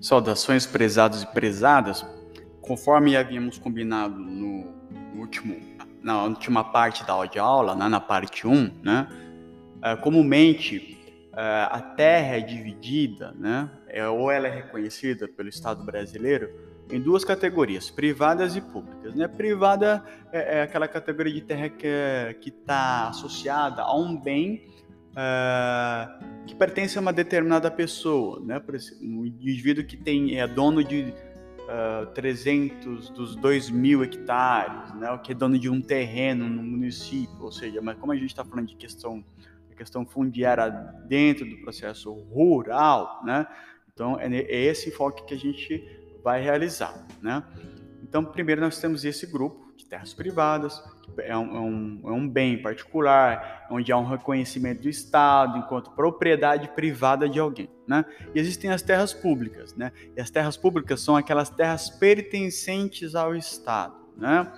Saudações, prezados e prezadas. Conforme havíamos combinado no, último, na última parte da aula, né, na parte 1, né, uh, comumente uh, a terra é dividida, né, é, ou ela é reconhecida pelo Estado brasileiro em duas categorias, privadas e públicas. Né? Privada é, é aquela categoria de terra que é, está associada a um bem uh, que pertence a uma determinada pessoa, né? Um indivíduo que tem é dono de uh, 300 dos 2 mil hectares, né? O que é dono de um terreno no município, ou seja, mas como a gente está falando de questão questão fundiária dentro do processo rural, né? Então é, é esse enfoque que a gente vai realizar, né? Então primeiro nós temos esse grupo terras privadas, é um, é um, é um bem particular, onde há um reconhecimento do Estado enquanto propriedade privada de alguém. Né? E existem as terras públicas, né? e as terras públicas são aquelas terras pertencentes ao Estado. Né?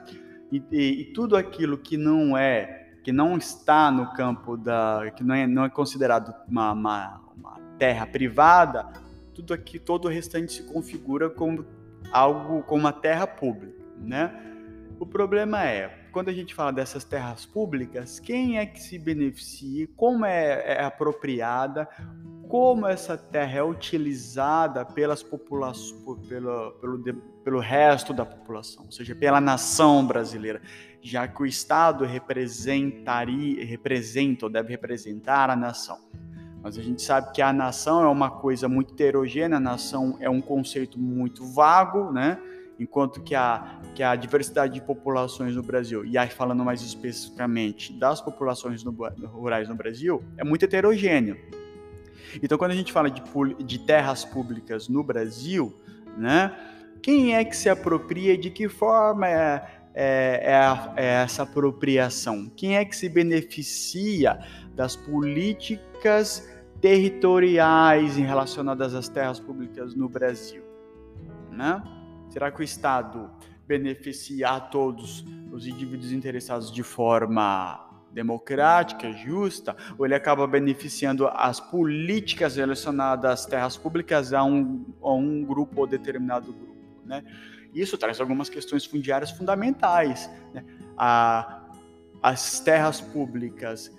E, e, e tudo aquilo que não é que não está no campo da que não é, não é considerado uma, uma, uma terra privada tudo aqui todo o restante se configura como algo como uma terra pública né o problema é, quando a gente fala dessas terras públicas, quem é que se beneficia, como é, é apropriada, como essa terra é utilizada pelas populações, pelo, pelo, pelo resto da população, ou seja, pela nação brasileira, já que o Estado representaria, representa ou deve representar a nação. Mas a gente sabe que a nação é uma coisa muito heterogênea, a nação é um conceito muito vago, né? Enquanto que a, que a diversidade de populações no Brasil, e aí falando mais especificamente das populações no, rurais no Brasil, é muito heterogêneo. Então, quando a gente fala de, de terras públicas no Brasil, né, quem é que se apropria, de que forma é, é, é, é essa apropriação? Quem é que se beneficia das políticas territoriais relacionadas às terras públicas no Brasil? Né? Será que o Estado beneficia a todos os indivíduos interessados de forma democrática, justa, ou ele acaba beneficiando as políticas relacionadas às terras públicas a um, a um grupo ou determinado grupo, né? Isso traz algumas questões fundiárias fundamentais. Né? A, as terras públicas,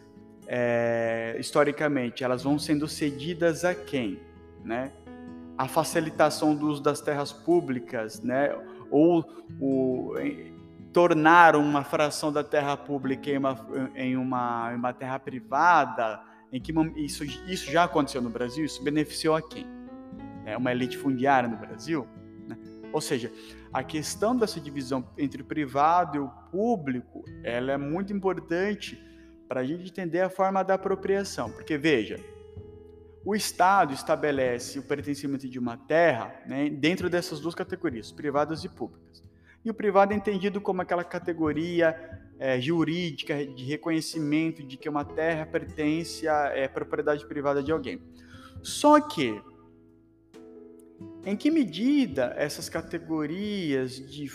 é, historicamente, elas vão sendo cedidas a quem? Né? A facilitação do uso das terras públicas, né? ou o, tornar uma fração da terra pública em uma, em uma, em uma terra privada, em que isso, isso já aconteceu no Brasil, isso beneficiou a quem? É uma elite fundiária no Brasil? Né? Ou seja, a questão dessa divisão entre o privado e o público, ela é muito importante para a gente entender a forma da apropriação, porque veja, o Estado estabelece o pertencimento de uma terra né, dentro dessas duas categorias, privadas e públicas. E o privado é entendido como aquela categoria é, jurídica de reconhecimento de que uma terra pertence à é, propriedade privada de alguém. Só que, em que medida essas categorias de,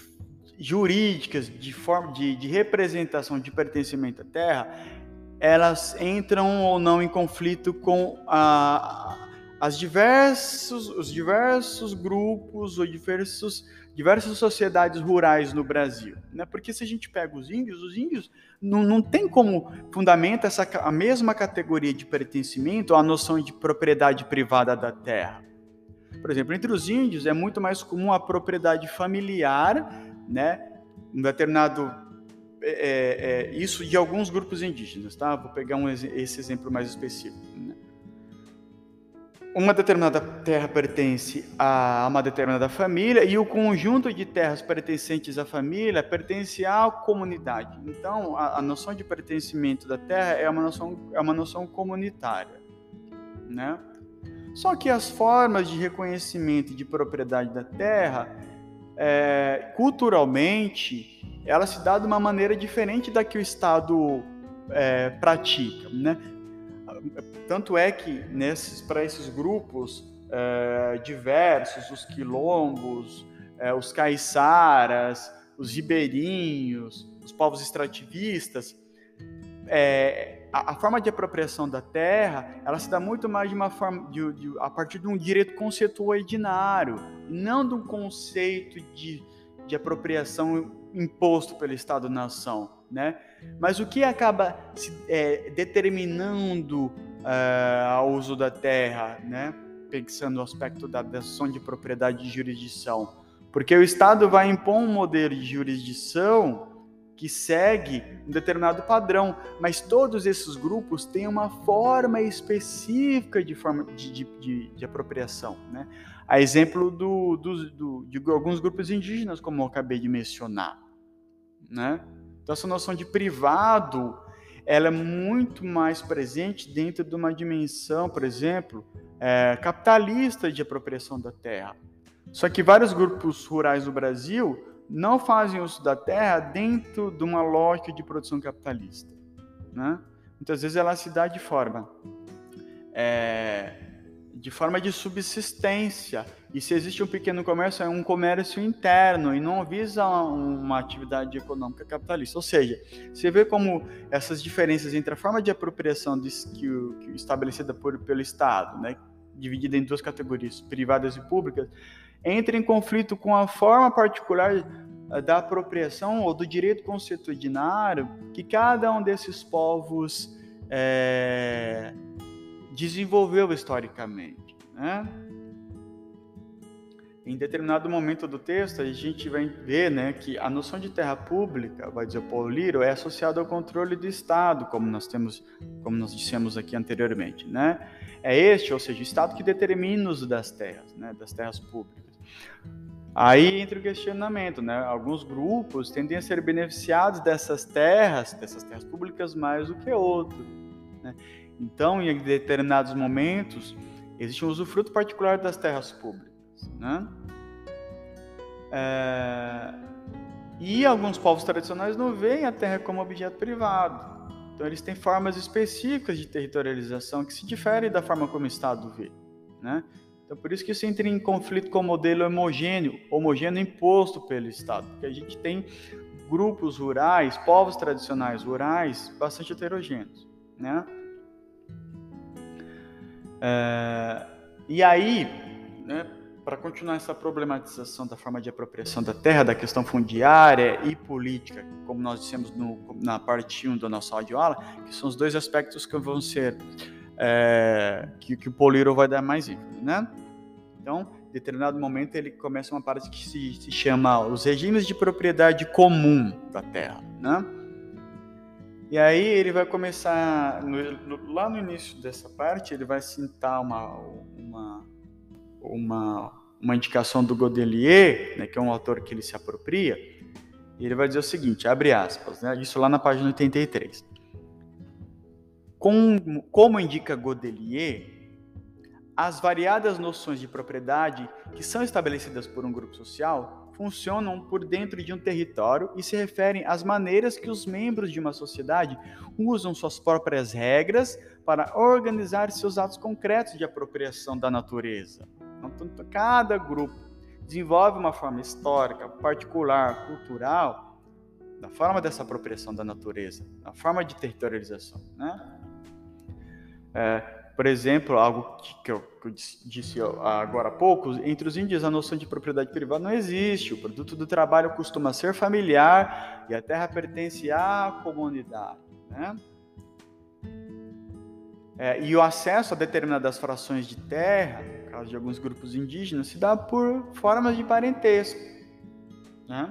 jurídicas de, forma, de, de representação de pertencimento à terra elas entram ou não em conflito com a, as diversos, os diversos grupos ou diversos, diversas sociedades rurais no Brasil. Né? Porque se a gente pega os índios, os índios não, não tem como fundamento essa, a mesma categoria de pertencimento a noção de propriedade privada da terra. Por exemplo, entre os índios é muito mais comum a propriedade familiar, né? um determinado é, é, é, isso de alguns grupos indígenas, tá? Vou pegar um, esse exemplo mais específico. Né? Uma determinada terra pertence a uma determinada família e o conjunto de terras pertencentes à família pertence à comunidade. Então, a, a noção de pertencimento da terra é uma noção, é uma noção comunitária, né? Só que as formas de reconhecimento de propriedade da terra, é, culturalmente, ela se dá de uma maneira diferente da que o Estado é, pratica, né? Tanto é que para esses grupos é, diversos, os quilombos, é, os caiçaras, os ribeirinhos, os povos extrativistas, é, a, a, forma de apropriação da terra, ela se dá muito mais de uma forma, de, de, a partir de um direito conceituoidinário, não de um conceito de, de apropriação imposto pelo Estado-nação, né? Mas o que acaba se, é, determinando uh, o uso da terra, né? Pensando no aspecto da decisão de propriedade de jurisdição, porque o Estado vai impor um modelo de jurisdição que segue um determinado padrão, mas todos esses grupos têm uma forma específica de, forma de, de, de, de apropriação. Né? A exemplo do, do, do, de alguns grupos indígenas, como eu acabei de mencionar. Né? Então, essa noção de privado ela é muito mais presente dentro de uma dimensão, por exemplo, é, capitalista de apropriação da terra. Só que vários grupos rurais do Brasil não fazem uso da terra dentro de uma lógica de produção capitalista. Né? Muitas vezes ela se dá de forma é, de forma de subsistência. E se existe um pequeno comércio, é um comércio interno e não visa uma atividade econômica capitalista. Ou seja, você vê como essas diferenças entre a forma de apropriação de, que, que, estabelecida por, pelo Estado, né, dividida em duas categorias, privadas e públicas, entra em conflito com a forma particular eh, da apropriação ou do direito consuetudinário que cada um desses povos é, desenvolveu historicamente. Né? Em determinado momento do texto, a gente vai ver né, que a noção de terra pública, vai dizer Paulo Liro, é associada ao controle do Estado, como nós temos, como nós dissemos aqui anteriormente. Né? É este, ou seja, o Estado que determina o uso das terras, né, das terras públicas. Aí entra o questionamento, né? Alguns grupos tendem a ser beneficiados dessas terras, dessas terras públicas mais do que outros. Né? Então, em determinados momentos, existe um usufruto particular das terras públicas, né? É... E alguns povos tradicionais não veem a terra como objeto privado. Então, eles têm formas específicas de territorialização que se diferem da forma como o Estado vê, né? Então, por isso que isso entra em conflito com o modelo homogêneo, homogêneo imposto pelo Estado, porque a gente tem grupos rurais, povos tradicionais rurais, bastante heterogêneos, né? É, e aí, né, para continuar essa problematização da forma de apropriação da terra, da questão fundiária e política, como nós dissemos no, na parte 1 da nossa audioaula, que são os dois aspectos que vão ser é, que, que, o Poliro vai dar mais ênfase, né? Então, em determinado momento, ele começa uma parte que se, se chama os regimes de propriedade comum da terra, né? E aí ele vai começar, no, lá no início dessa parte, ele vai citar uma, uma, uma, uma indicação do Godelier, né, que é um autor que ele se apropria, e ele vai dizer o seguinte, abre aspas, né, isso lá na página 83. Como, indica Godelier, as variadas noções de propriedade que são estabelecidas por um grupo social funcionam por dentro de um território e se referem às maneiras que os membros de uma sociedade usam suas próprias regras para organizar seus atos concretos de apropriação da natureza. Então, cada grupo desenvolve uma forma histórica, particular, cultural, da forma dessa apropriação da natureza, da forma de territorialização. Né? É, por exemplo, algo que eu, que eu disse agora há pouco, entre os índios a noção de propriedade privada não existe. O produto do trabalho costuma ser familiar e a terra pertence à comunidade. Né? É, e o acesso a determinadas frações de terra, no caso de alguns grupos indígenas, se dá por formas de parentesco. Né?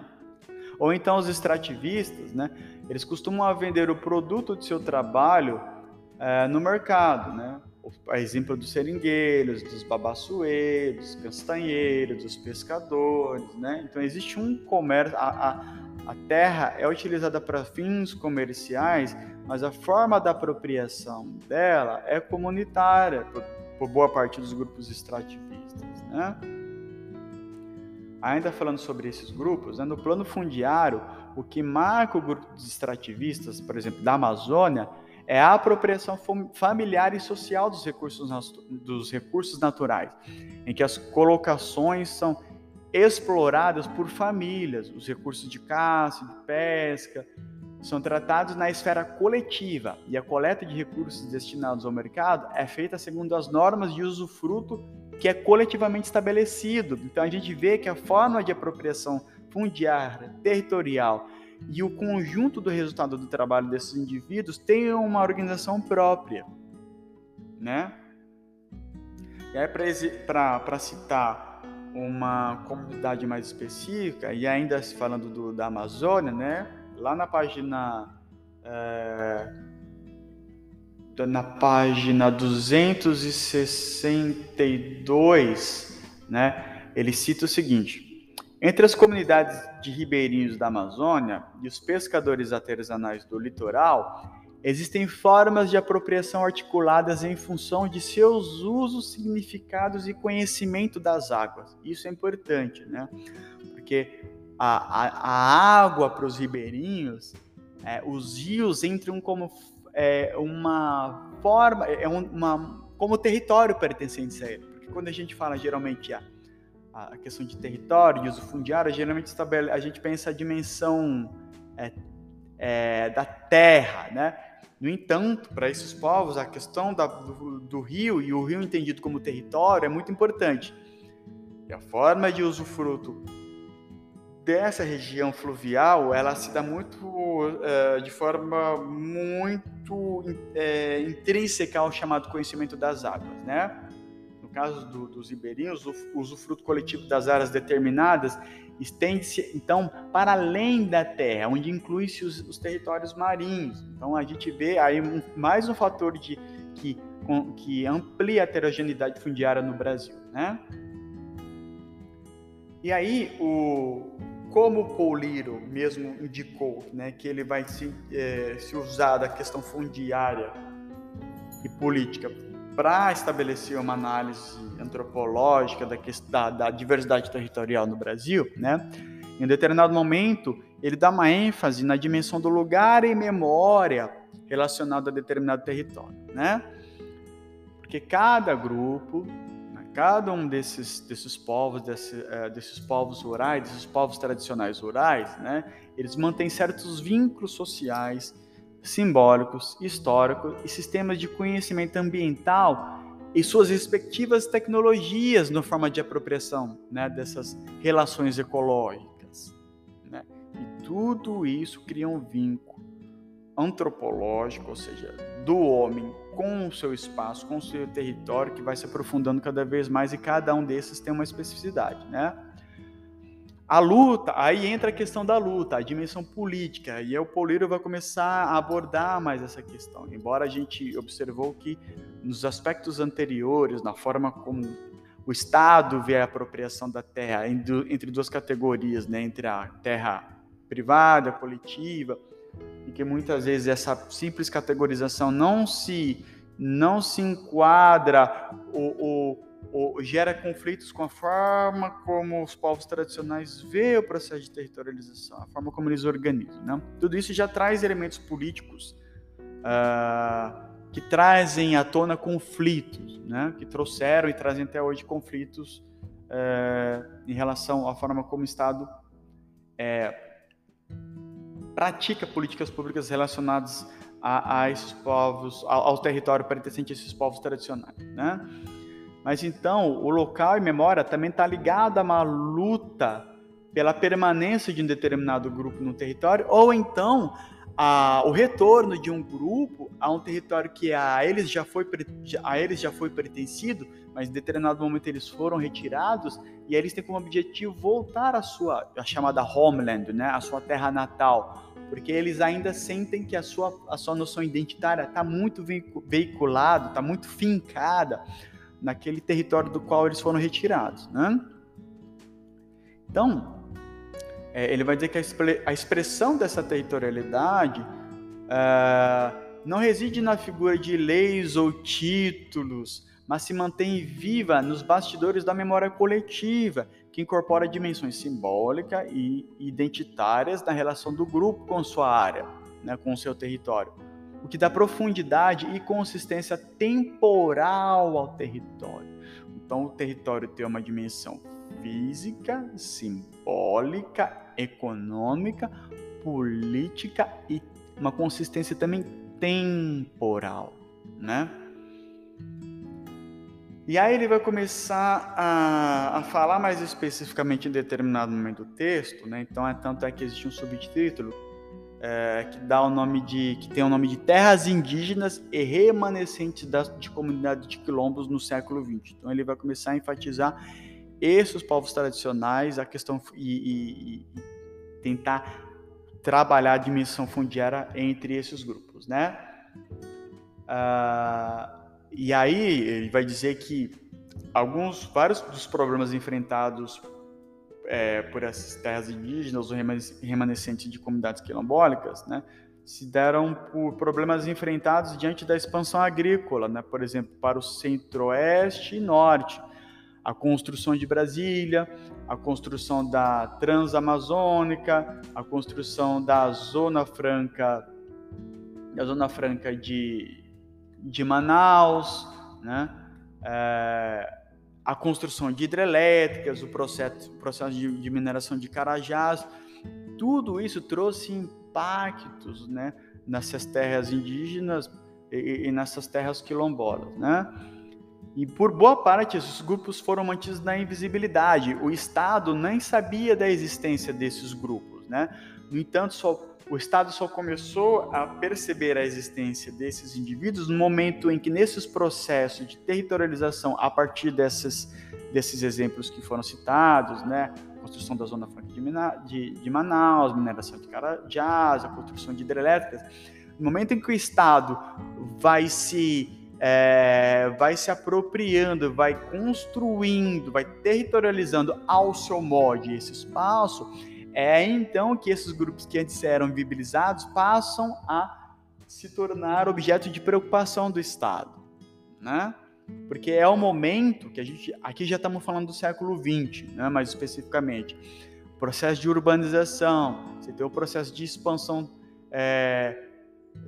Ou então os extrativistas, né? eles costumam vender o produto de seu trabalho é, no mercado, né? A exemplo dos seringueiros, dos babassueiros, dos castanheiros, dos pescadores, né? Então existe um comércio, a, a, a terra é utilizada para fins comerciais, mas a forma da apropriação dela é comunitária por, por boa parte dos grupos extrativistas, né? Ainda falando sobre esses grupos, né, no plano fundiário, o que marca o grupo dos extrativistas, por exemplo, da Amazônia, é a apropriação familiar e social dos recursos, dos recursos naturais, em que as colocações são exploradas por famílias, os recursos de caça, de pesca, são tratados na esfera coletiva e a coleta de recursos destinados ao mercado é feita segundo as normas de usufruto que é coletivamente estabelecido. Então a gente vê que a forma de apropriação fundiária, territorial e o conjunto do resultado do trabalho desses indivíduos tem uma organização própria, né? E aí para citar uma comunidade mais específica e ainda falando do, da Amazônia, né? Lá na página é, na página 262, né? Ele cita o seguinte: entre as comunidades de ribeirinhos da Amazônia e os pescadores artesanais do litoral, existem formas de apropriação articuladas em função de seus usos, significados e conhecimento das águas. Isso é importante, né? Porque a, a, a água para os ribeirinhos, é, os rios entram como é, uma forma, é uma, como território pertencente a ele. Porque quando a gente fala geralmente a a questão de território, de uso fundiário, geralmente a gente pensa a dimensão é, é, da terra, né? No entanto, para esses povos, a questão da, do, do, rio e o rio entendido como território é muito importante. E a forma de usufruto dessa região fluvial, ela se dá muito uh, de forma muito uh, intrínseca ao chamado conhecimento das águas, né? Caso do, dos ribeirinhos, o usufruto coletivo das áreas determinadas estende-se, então, para além da terra, onde inclui-se os, os, territórios marinhos. Então, a gente vê aí um, mais um fator de, que, com, que amplia a heterogeneidade fundiária no Brasil, né? E aí, o, como o Pauliro mesmo indicou, né, que ele vai se, é, se usar da questão fundiária e política para estabelecer uma análise antropológica da, da, da, diversidade territorial no Brasil, né? Em um determinado momento, ele dá uma ênfase na dimensão do lugar e memória relacionado a determinado território, né? Porque cada grupo, né, cada um desses, desses povos, desse, uh, desses povos rurais, desses povos tradicionais rurais, né? Eles mantêm certos vínculos sociais, simbólicos, históricos e sistemas de conhecimento ambiental e suas respectivas tecnologias na forma de apropriação né, dessas relações ecológicas. Né? E tudo isso cria um vínculo antropológico, ou seja, do homem com o seu espaço, com o seu território, que vai se aprofundando cada vez mais e cada um desses tem uma especificidade, né? A luta, aí entra a questão da luta, a dimensão política, e o Pauleiro vai começar a abordar mais essa questão. Embora a gente observou que nos aspectos anteriores, na forma como o Estado vê a apropriação da terra entre duas categorias, né, entre a terra privada, coletiva, e que muitas vezes essa simples categorização não se não se enquadra o ou gera conflitos com a forma como os povos tradicionais veem o processo de territorialização, a forma como eles organizam. Né? Tudo isso já traz elementos políticos uh, que trazem à tona conflitos, né? que trouxeram e trazem até hoje conflitos uh, em relação à forma como o Estado é, pratica políticas públicas relacionadas a, a esses povos, ao, ao território pertencente a esses povos tradicionais. Né? Mas então, o local e memória também está ligado a uma luta pela permanência de um determinado grupo no território, ou então a, o retorno de um grupo a um território que a eles já foi a eles já foi pertencido, mas em determinado momento eles foram retirados e eles têm como objetivo voltar à sua a chamada homeland, né, a sua terra natal, porque eles ainda sentem que a sua a sua noção identitária está muito veiculada, está muito fincada naquele território do qual eles foram retirados. Né? Então, é, ele vai dizer que a, expressão dessa territorialidade é, não reside na figura de leis ou títulos, mas se mantém viva nos bastidores da memória coletiva, que incorpora dimensões simbólicas e identitárias na relação do grupo com sua área, né, com seu território o que dá profundidade e consistência temporal ao território. Então, o território tem uma dimensão física, simbólica, econômica, política e uma consistência também temporal, né? E aí ele vai começar a, a falar mais especificamente em determinado momento do texto, né? Então é tanto é que existe um subtítulo é, que dá o nome de que tem o nome de terras indígenas e remanescentes das, de comunidades de quilombos no século XX. Então ele vai começar a enfatizar esses povos tradicionais, a questão e, e, e tentar trabalhar a dimensão fundiária entre esses grupos, né? Ah, e aí ele vai dizer que alguns, vários dos problemas enfrentados é, por essas terras indígenas ou remanescentes de comunidades quilombolicas, né, se deram por problemas enfrentados diante da expansão agrícola, né, por exemplo, para o centro-oeste e norte, a construção de Brasília, a construção da Transamazônica, a construção da Zona Franca, da Zona Franca de, de Manaus, né? É, a construção de hidrelétricas, o processo, processo de, de, mineração de carajás, tudo isso trouxe impactos né, nessas terras indígenas e, e nessas terras quilombolas. Né? E por boa parte, esses grupos foram mantidos na invisibilidade. O Estado nem sabia da existência desses grupos. Né? No entanto, só, o Estado só começou a perceber a existência desses indivíduos no momento em que, nesses processos de territorialização, a partir desses, desses exemplos que foram citados, né? construção da Zona Franca de, de, de Manaus, mineração de Carajás, a construção de hidrelétricas, no momento em que o Estado vai se é, vai se apropriando, vai construindo, vai territorializando ao seu modo esse espaço, é então que esses grupos que antes eram viabilizados passam a se tornar objeto de preocupação do Estado, né? Porque é o momento que a gente, aqui já estamos falando do século XX, né? mais especificamente, processo de urbanização, você tem o processo de expansão é,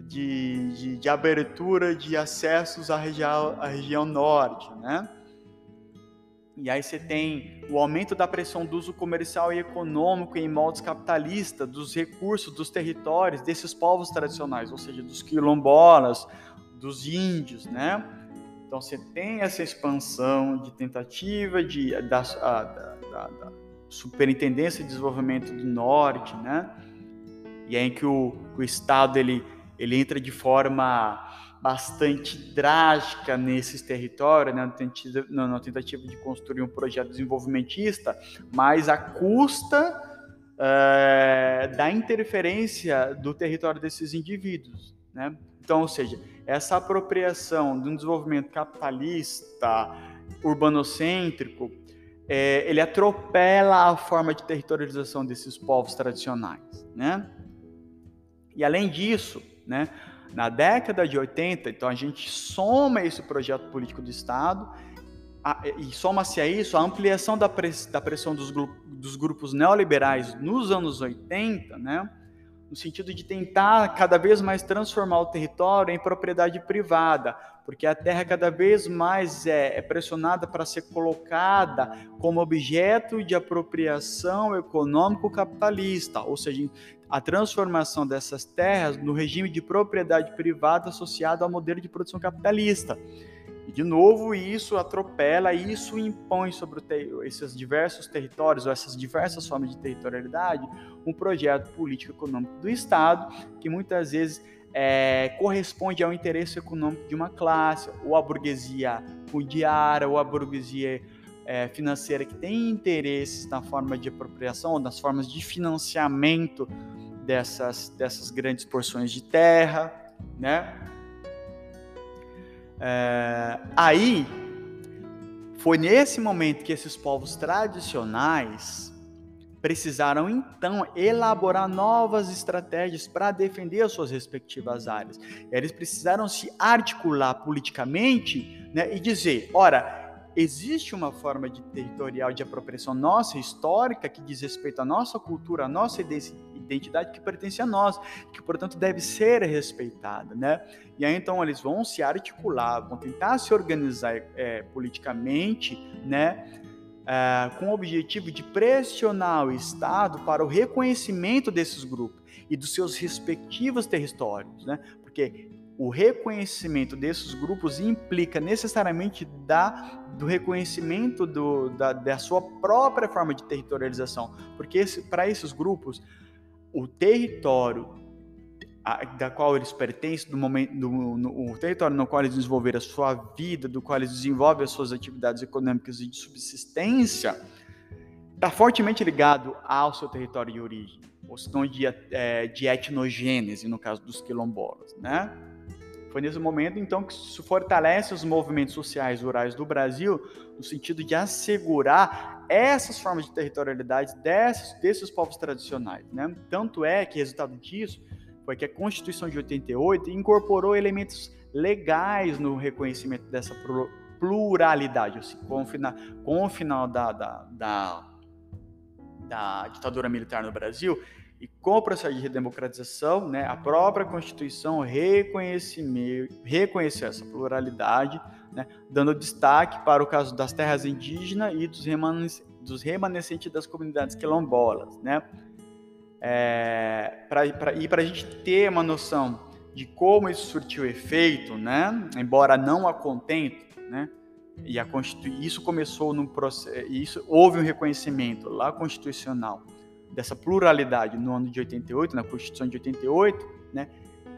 de, de, de, abertura de acessos à região, à região norte, né? E aí você tem o aumento da pressão do uso comercial e econômico em moldes capitalistas dos recursos, dos territórios desses povos tradicionais, ou seja, dos quilombolas, dos índios, né? Então você tem essa expansão de tentativa de, da, da, da, da Superintendência de Desenvolvimento do Norte, né? E é em que o, o Estado ele ele entra de forma bastante drástica nesses territórios, né, na tentativa de construir um projeto desenvolvimentista, mas à custa é, da interferência do território desses indivíduos. Né? Então, ou seja, essa apropriação de um desenvolvimento capitalista, urbanocêntrico, é, ele atropela a forma de territorialização desses povos tradicionais. Né? E além disso, né? Na década de 80, então a gente soma esse projeto político do Estado a, e soma-se a isso a ampliação da, press, da pressão dos, dos, grupos neoliberais nos anos 80, né? no sentido de tentar cada vez mais transformar o território em propriedade privada, porque a terra cada vez mais é, é pressionada para ser colocada como objeto de apropriação econômico capitalista, ou seja, a transformação dessas terras no regime de propriedade privada associado ao modelo de produção capitalista. E, de novo, isso atropela, isso impõe sobre esses diversos territórios, ou essas diversas formas de territorialidade, um projeto político-econômico do Estado, que muitas vezes é, corresponde ao interesse econômico de uma classe, ou a burguesia fundiária, ou a burguesia é, financeira que tem interesses na forma de apropriação, nas formas de financiamento dessas, dessas grandes porções de terra, né? É, aí foi nesse momento que esses povos tradicionais precisaram então elaborar novas estratégias para defender as suas respectivas áreas. Eles precisaram se articular politicamente né, e dizer: ora, existe uma forma de territorial de apropriação nossa, histórica, que diz respeito à nossa cultura, à nossa identidade que pertence a nós, que portanto deve ser respeitada, né? E aí então eles vão se articular, vão tentar se organizar é, politicamente, né? é, com o objetivo de pressionar o Estado para o reconhecimento desses grupos e dos seus respectivos territórios, né? Porque o reconhecimento desses grupos implica necessariamente da, do reconhecimento do, da, da sua própria forma de territorialização, porque para esses grupos o território a, da qual eles pertencem, do momento, do, no, o território no qual eles desenvolveram a sua vida, do qual eles desenvolvem as suas atividades econômicas e de subsistência, está fortemente ligado ao seu território de origem, ou senão de, é, de etnogênese, no caso dos quilombolas, né? Foi nesse momento, então, que se fortalece os movimentos sociais rurais do Brasil, no sentido de assegurar essas formas de territorialidade desses, desses povos tradicionais. Né? Tanto é que, resultado disso, foi que a Constituição de 88 incorporou elementos legais no reconhecimento dessa pluralidade, seja, com, o final, com o final da, da, da, da ditadura militar no Brasil, e com o processo de redemocratização, né, a própria Constituição reconheceu essa pluralidade, né, dando destaque para o caso das terras indígenas e dos, dos remanescentes das comunidades quilombolas. Né. É, pra, pra, e para a gente ter uma noção de como isso surtiu efeito, né, embora não a contento, né, e a isso começou no processo, isso houve um reconhecimento lá constitucional dessa pluralidade no ano de 88, na Constituição de 88, né?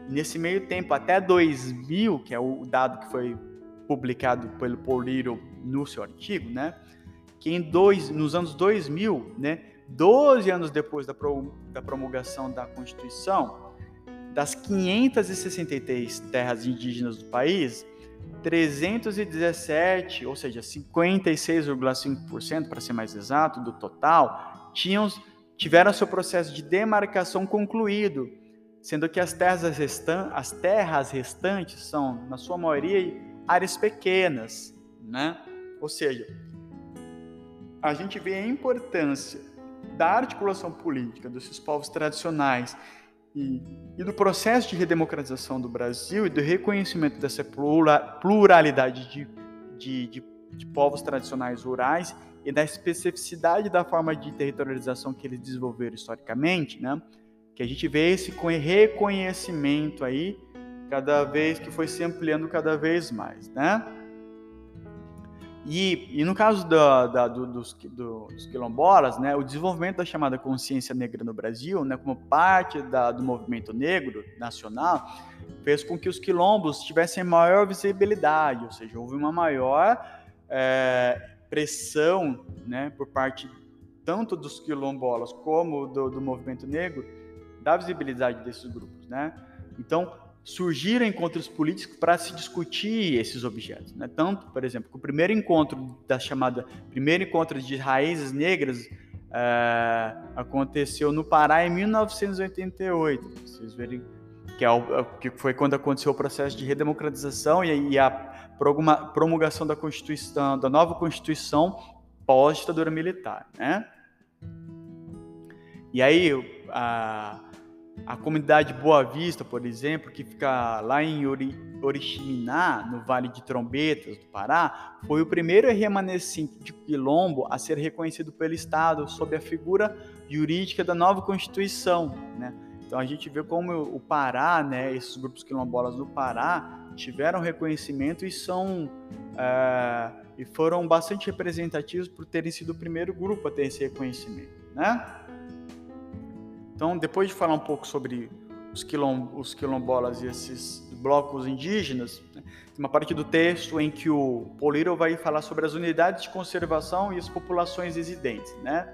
Nesse meio tempo, até 2000, que é o dado que foi publicado pelo Paul Little no seu artigo, né? Que em dois, nos anos 2000, né? 12 anos depois da, pro, da promulgação da Constituição, das 563 terras indígenas do país, 317, ou seja, 56,5% para ser mais exato, do total, tinham tiveram seu processo de demarcação concluído, sendo que as terras, restan as terras restantes são, na sua maioria, áreas pequenas, né? Ou seja, a gente vê a importância da articulação política desses povos tradicionais e, e, do processo de redemocratização do Brasil e do reconhecimento dessa pluralidade de, de, de, de povos tradicionais rurais e da especificidade da forma de territorialização que eles desenvolveram historicamente, né? Que a gente vê esse reconhecimento aí cada vez que foi se ampliando cada vez mais, né? E, e no caso da, da, do, dos, do, dos, quilombolas, né, o desenvolvimento da chamada consciência negra no Brasil, né, como parte da, do movimento negro nacional, fez com que os quilombos tivessem maior visibilidade, ou seja, houve uma maior é, pressão né, por parte tanto dos quilombolas como do, do movimento negro da visibilidade desses grupos. Né? Então, surgiram encontros políticos para se discutir esses objetos. Né? Tanto, por exemplo, que o primeiro encontro da chamada primeiro encontro de raízes negras é, aconteceu no Pará em 1988. Vocês verem que, é o, que foi quando aconteceu o processo de redemocratização e, e a promulgação da Constituição, da nova Constituição pós-ditadura militar, né? E aí a, a comunidade Boa Vista, por exemplo, que fica lá em Ori, Oriximiná, no Vale de Trombetas do Pará, foi o primeiro remanescente de quilombo a ser reconhecido pelo Estado sob a figura jurídica da nova Constituição, né? Então a gente vê como o Pará, né, esses grupos quilombolas do Pará, tiveram reconhecimento e são é, e foram bastante representativos por terem sido o primeiro grupo a ter esse reconhecimento, né? Então, depois de falar um pouco sobre os, quilom, os quilombolas e esses blocos indígenas, né, tem uma parte do texto em que o Poliro vai falar sobre as unidades de conservação e as populações residentes, né?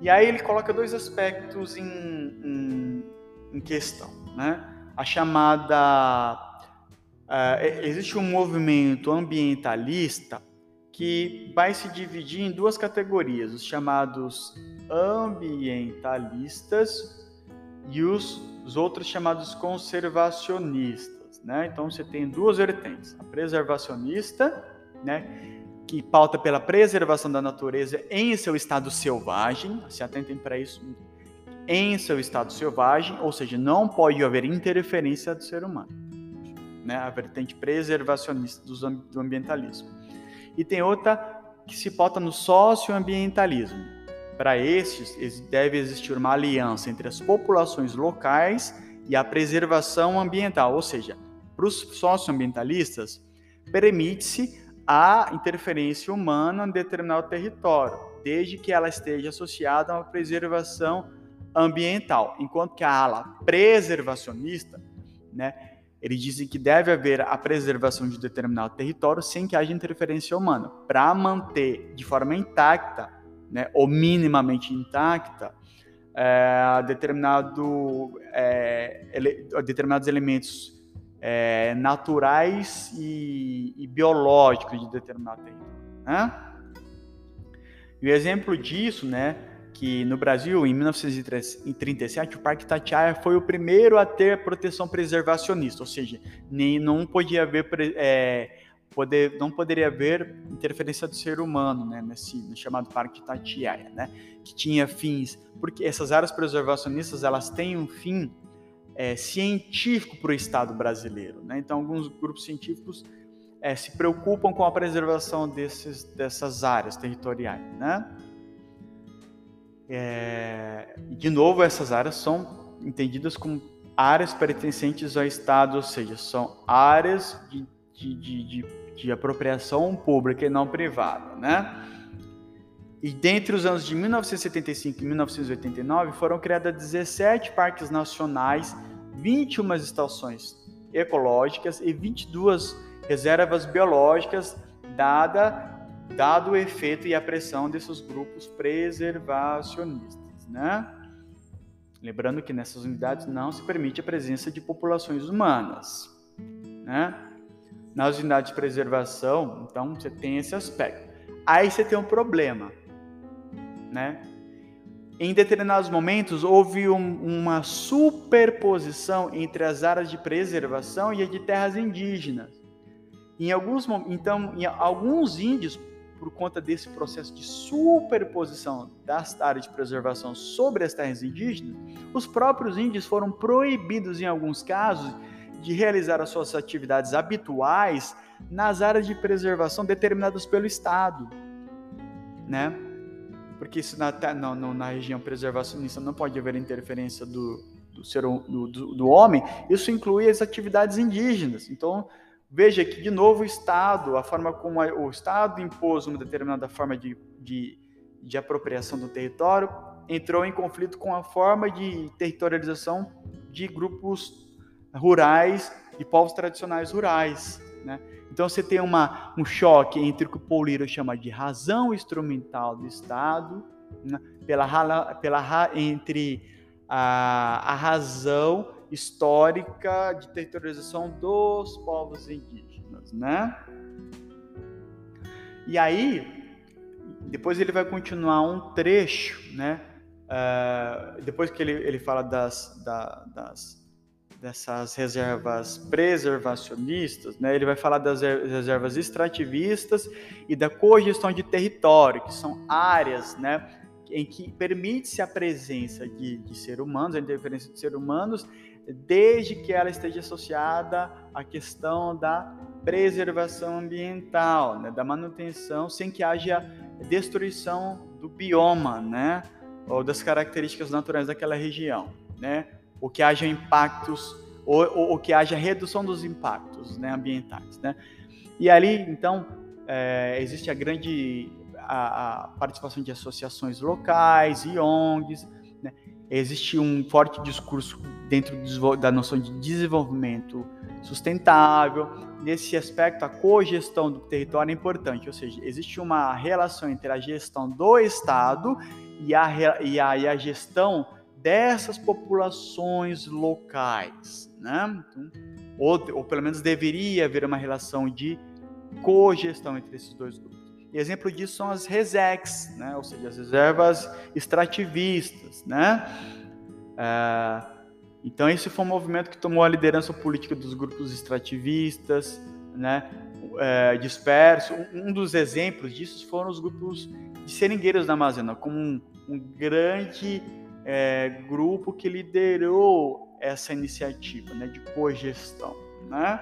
E aí ele coloca dois aspectos em, em, em questão, né? A chamada Uh, existe um movimento ambientalista que vai se dividir em duas categorias, os chamados ambientalistas e os, os outros chamados conservacionistas. Né? Então você tem duas vertentes: a preservacionista, né, que pauta pela preservação da natureza em seu estado selvagem, se atentem para isso, em seu estado selvagem, ou seja, não pode haver interferência do ser humano né, a vertente preservacionista do ambientalismo. E tem outra que se pauta no socioambientalismo. Para estes, deve existir uma aliança entre as populações locais e a preservação ambiental, ou seja, para os socioambientalistas, permite-se a interferência humana em determinado território, desde que ela esteja associada a uma preservação ambiental, enquanto que a ala preservacionista, né, eles dizem que deve haver a preservação de determinado território sem que haja interferência humana, para manter de forma intacta né, ou minimamente intacta, é, determinado, é, ele, determinados elementos é, naturais e, e, biológicos de determinado território. Né? E o exemplo disso, né, que no Brasil, em 1937, o Parque Itatiaia foi o primeiro a ter proteção preservacionista, ou seja, nem, não podia haver é, poder, não poderia haver interferência do ser humano, né, nesse no chamado Parque Itatiaia, né, que tinha fins, porque essas áreas preservacionistas elas têm um fim é, científico para o Estado brasileiro, né, então alguns grupos científicos é, se preocupam com a preservação desses, dessas áreas territoriais, né. É, de novo, essas áreas são entendidas como áreas pertencentes ao Estado, ou seja, são áreas de, de, de, de de apropriação pública e não privada, né? E dentre os anos de 1975 e 1989 foram criadas 17 parques nacionais, 21 estações ecológicas e 22 reservas biológicas, dada, dado o efeito e a pressão desses grupos preservacionistas, né? Lembrando que nessas unidades não se permite a presença de populações humanas, né? nas unidades de preservação, então você tem esse aspecto. Aí você tem um problema, né? Em determinados momentos houve um, uma superposição entre as áreas de preservação e as de terras indígenas. Em alguns então, em alguns índios, por conta desse processo de superposição das áreas de preservação sobre as terras indígenas, os próprios índios foram proibidos em alguns casos de realizar as suas atividades habituais nas áreas de preservação determinadas pelo Estado, né? Porque isso na, na, na região preservacionista não pode haver interferência do, do ser do, do, do homem, isso inclui as atividades indígenas. Então, veja que, de novo, o Estado, a forma como o Estado impôs uma determinada forma de, de, de apropriação do território, entrou em conflito com a forma de territorialização de grupos rurais e povos tradicionais rurais. Né? Então você tem uma, um choque entre o que o Paul Lira chama de razão instrumental do Estado, né? pela, pela, entre a, a razão histórica de territorialização dos povos indígenas. Né? E aí, depois ele vai continuar um trecho, né? Uh, depois que ele, ele fala das, da, das dessas reservas preservacionistas, né, ele vai falar das reservas extrativistas e da cogestão de território, que são áreas né, em que permite-se a presença de, de seres humanos, a interferência de seres humanos, desde que ela esteja associada à questão da preservação ambiental, né, da manutenção, sem que haja destruição do bioma, né, ou das características naturais daquela região, né ou que haja impactos, ou, ou, ou que haja redução dos impactos né, ambientais. Né? E ali, então, é, existe a grande a, a, participação de associações locais e ONGs? Existe um forte discurso dentro da noção de desenvolvimento sustentável. Nesse aspecto, a cogestão do território é importante, ou seja, existe uma relação entre a gestão do Estado e a, e a, e a gestão dessas populações locais, né? Então, ou, ou pelo menos deveria haver uma relação de cogestão entre esses dois grupos. E exemplo disso são as RESEX, né? ou seja, as reservas extrativistas. Né? É, então, esse foi um movimento que tomou a liderança política dos grupos extrativistas, né? É, disperso. Um dos exemplos disso foram os grupos de seringueiros da Amazônia, como um, um grande é, grupo que liderou essa iniciativa né, de cogestão. Né?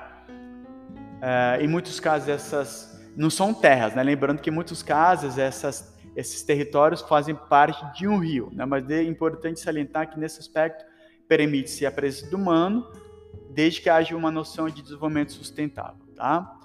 É, em muitos casos, essas não são terras, né? Lembrando que em muitos casos essas, esses territórios fazem parte de um rio, né? Mas é importante salientar que nesse aspecto permite-se a presença do humano, desde que haja uma noção de desenvolvimento sustentável, tá?